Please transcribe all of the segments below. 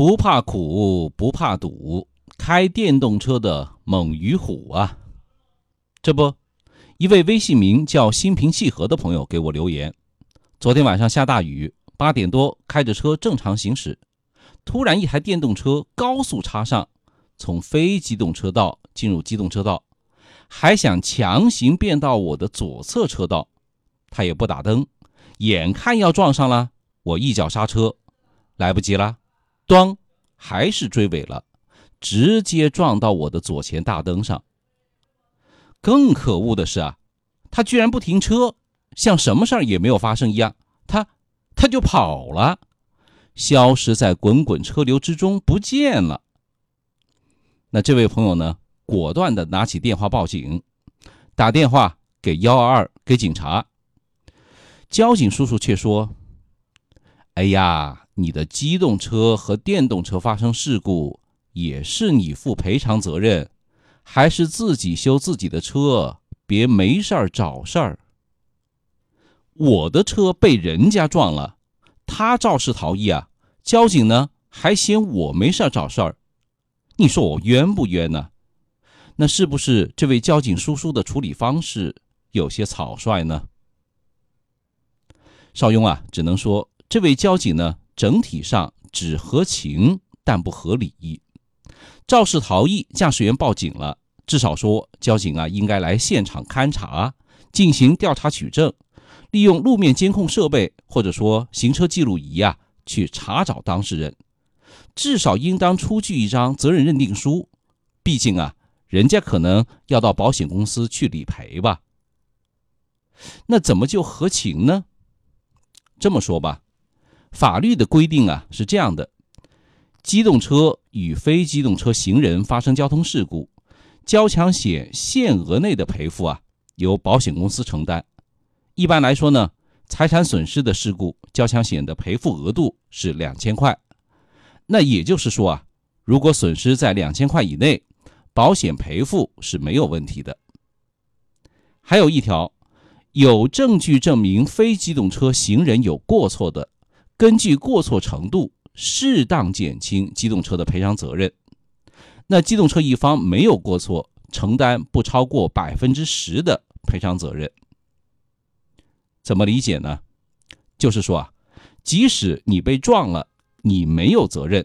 不怕苦，不怕堵，开电动车的猛于虎啊！这不，一位微信名叫“心平气和”的朋友给我留言：昨天晚上下大雨，八点多开着车正常行驶，突然一台电动车高速插上，从非机动车道进入机动车道，还想强行变到我的左侧车道，他也不打灯，眼看要撞上了，我一脚刹车，来不及了。咣，还是追尾了，直接撞到我的左前大灯上。更可恶的是啊，他居然不停车，像什么事儿也没有发生一样，他他就跑了，消失在滚滚车流之中不见了。那这位朋友呢，果断的拿起电话报警，打电话给幺二二给警察。交警叔叔却说：“哎呀。”你的机动车和电动车发生事故，也是你负赔偿责任，还是自己修自己的车，别没事儿找事儿。我的车被人家撞了，他肇事逃逸啊，交警呢还嫌我没事儿找事儿，你说我冤不冤呢？那是不是这位交警叔叔的处理方式有些草率呢？邵雍啊，只能说这位交警呢。整体上只合情，但不合理。肇事逃逸，驾驶员报警了，至少说交警啊应该来现场勘查，进行调查取证，利用路面监控设备或者说行车记录仪啊去查找当事人，至少应当出具一张责任认定书。毕竟啊，人家可能要到保险公司去理赔吧。那怎么就合情呢？这么说吧。法律的规定啊是这样的：机动车与非机动车行人发生交通事故，交强险限额内的赔付啊由保险公司承担。一般来说呢，财产损失的事故，交强险的赔付额度是两千块。那也就是说啊，如果损失在两千块以内，保险赔付是没有问题的。还有一条，有证据证明非机动车行人有过错的。根据过错程度，适当减轻机动车的赔偿责任。那机动车一方没有过错，承担不超过百分之十的赔偿责任。怎么理解呢？就是说啊，即使你被撞了，你没有责任，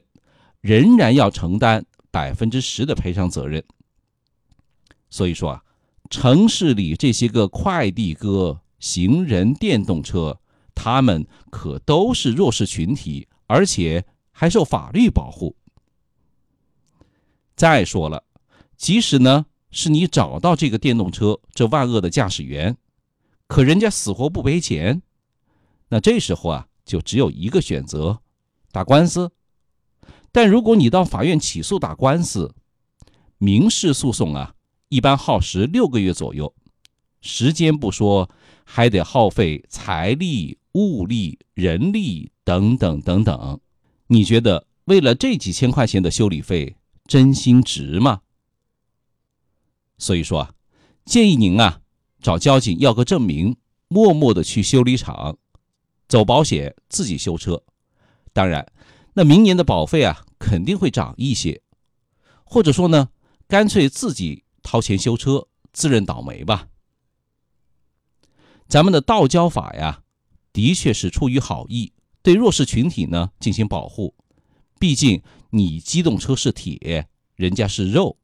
仍然要承担百分之十的赔偿责任。所以说啊，城市里这些个快递哥、行人、电动车。他们可都是弱势群体，而且还受法律保护。再说了，即使呢是你找到这个电动车这万恶的驾驶员，可人家死活不赔钱，那这时候啊就只有一个选择：打官司。但如果你到法院起诉打官司，民事诉讼啊一般耗时六个月左右，时间不说，还得耗费财力。物力、人力等等等等，你觉得为了这几千块钱的修理费，真心值吗？所以说啊，建议您啊，找交警要个证明，默默的去修理厂，走保险，自己修车。当然，那明年的保费啊，肯定会涨一些。或者说呢，干脆自己掏钱修车，自认倒霉吧。咱们的道交法呀。的确是出于好意，对弱势群体呢进行保护。毕竟你机动车是铁，人家是肉。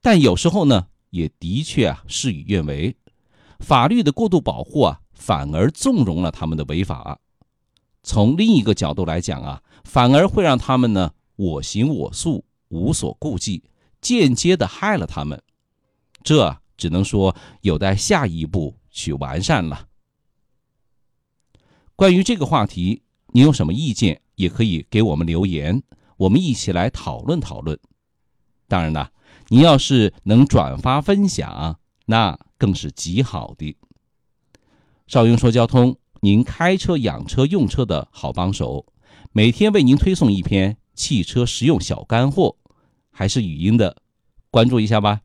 但有时候呢，也的确啊事与愿违，法律的过度保护啊，反而纵容了他们的违法。从另一个角度来讲啊，反而会让他们呢我行我素，无所顾忌，间接的害了他们。这只能说有待下一步去完善了。关于这个话题，您有什么意见，也可以给我们留言，我们一起来讨论讨论。当然了，您要是能转发分享，那更是极好的。少雍说交通，您开车养车用车的好帮手，每天为您推送一篇汽车实用小干货，还是语音的，关注一下吧。